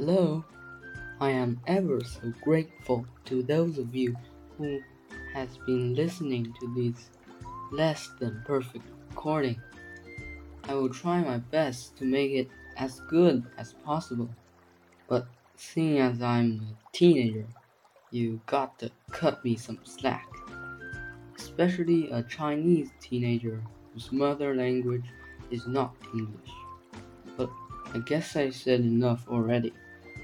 Hello. I am ever so grateful to those of you who has been listening to this less than perfect recording. I will try my best to make it as good as possible. But seeing as I'm a teenager, you got to cut me some slack. Especially a Chinese teenager whose mother language is not English. But I guess I said enough already.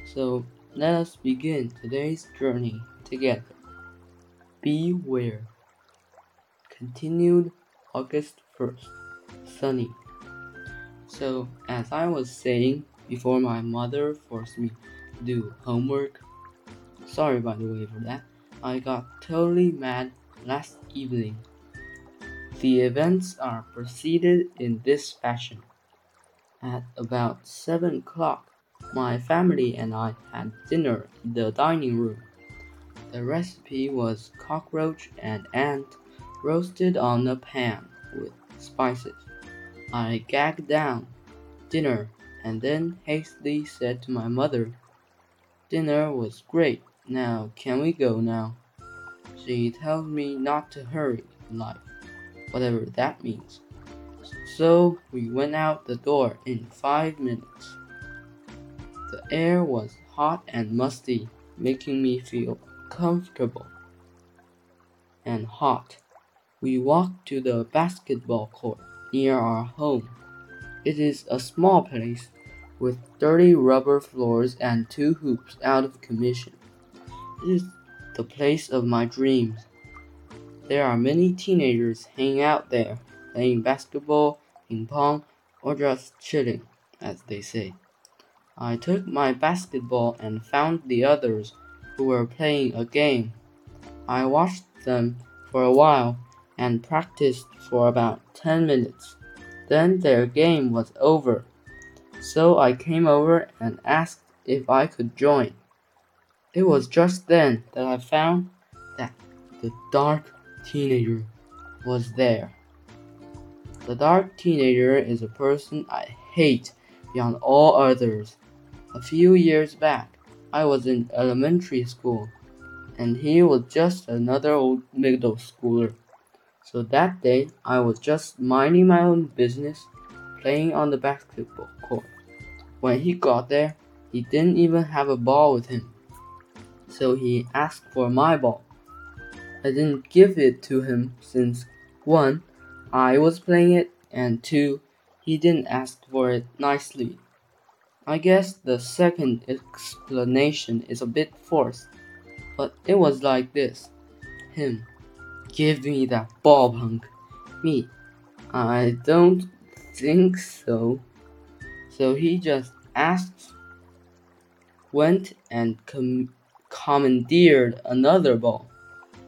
So let us begin today's journey together. Beware. Continued August 1st. Sunny. So, as I was saying before my mother forced me to do homework, sorry by the way for that, I got totally mad last evening. The events are proceeded in this fashion. At about 7 o'clock, my family and I had dinner in the dining room. The recipe was cockroach and ant roasted on a pan with spices. I gagged down dinner and then hastily said to my mother, Dinner was great. Now, can we go now? She tells me not to hurry in life, whatever that means. So we went out the door in five minutes. The air was hot and musty, making me feel comfortable and hot. We walked to the basketball court near our home. It is a small place with dirty rubber floors and two hoops out of commission. It is the place of my dreams. There are many teenagers hanging out there, playing basketball, ping pong, or just chilling, as they say. I took my basketball and found the others who were playing a game. I watched them for a while and practiced for about 10 minutes. Then their game was over. So I came over and asked if I could join. It was just then that I found that the dark teenager was there. The dark teenager is a person I hate beyond all others. A few years back, I was in elementary school, and he was just another old middle schooler. So that day, I was just minding my own business, playing on the basketball court. When he got there, he didn't even have a ball with him. So he asked for my ball. I didn't give it to him since 1. I was playing it, and 2. He didn't ask for it nicely. I guess the second explanation is a bit forced, but it was like this Him. Give me that ball, punk. Me. I don't think so. So he just asked, went and com- commandeered another ball.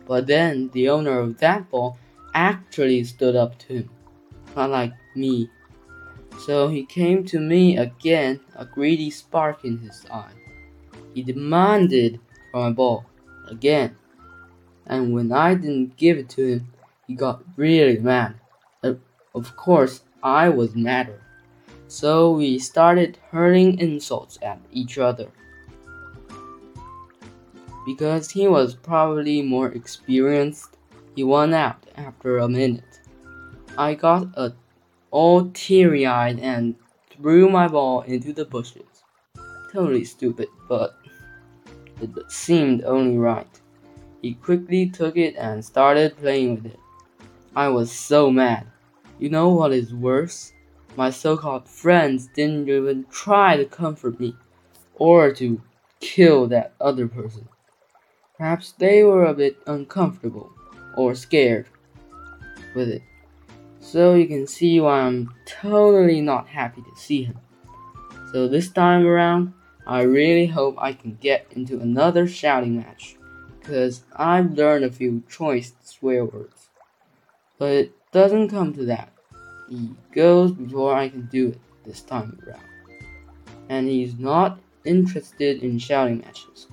But then the owner of that ball actually stood up to him, not like me. So he came to me again, a greedy spark in his eye. He demanded for my ball again and when I didn't give it to him, he got really mad. Uh, of course, I was madder. So we started hurling insults at each other. Because he was probably more experienced, he won out after a minute. I got a, all teary eyed and threw my ball into the bushes. Totally stupid, but it seemed only right. He quickly took it and started playing with it. I was so mad. You know what is worse? My so called friends didn't even try to comfort me or to kill that other person. Perhaps they were a bit uncomfortable or scared with it. So you can see why I'm totally not happy to see him. So this time around, I really hope I can get into another shouting match because I've learned a few choice swear words. But it doesn't come to that. He goes before I can do it this time around. And he's not interested in shouting matches.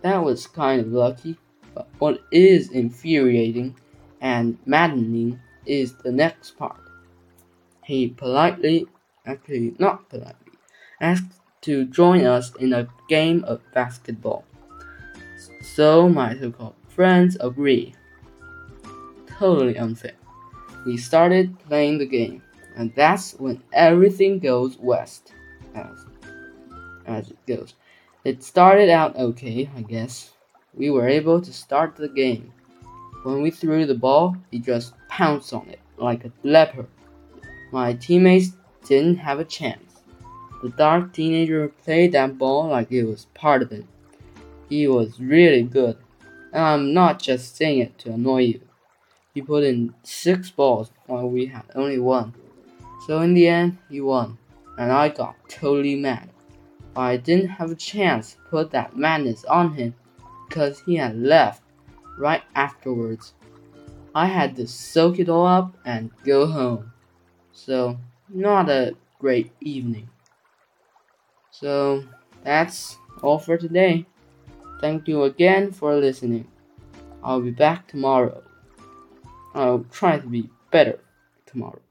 That was kind of lucky, but what is infuriating and maddening is the next part. He politely, actually not politely, asked to join us in a game of basketball. So my so called friends agree. Totally unfair. We started playing the game, and that's when everything goes west, as, as it goes. It started out okay, I guess. We were able to start the game. When we threw the ball, he just pounced on it like a leopard. My teammates didn't have a chance. The dark teenager played that ball like it was part of him. He was really good, and I'm not just saying it to annoy you. He put in six balls while we had only one. So in the end, he won, and I got totally mad. I didn't have a chance to put that madness on him because he had left right afterwards. I had to soak it all up and go home. So, not a great evening. So, that's all for today. Thank you again for listening. I'll be back tomorrow. I'll try to be better tomorrow.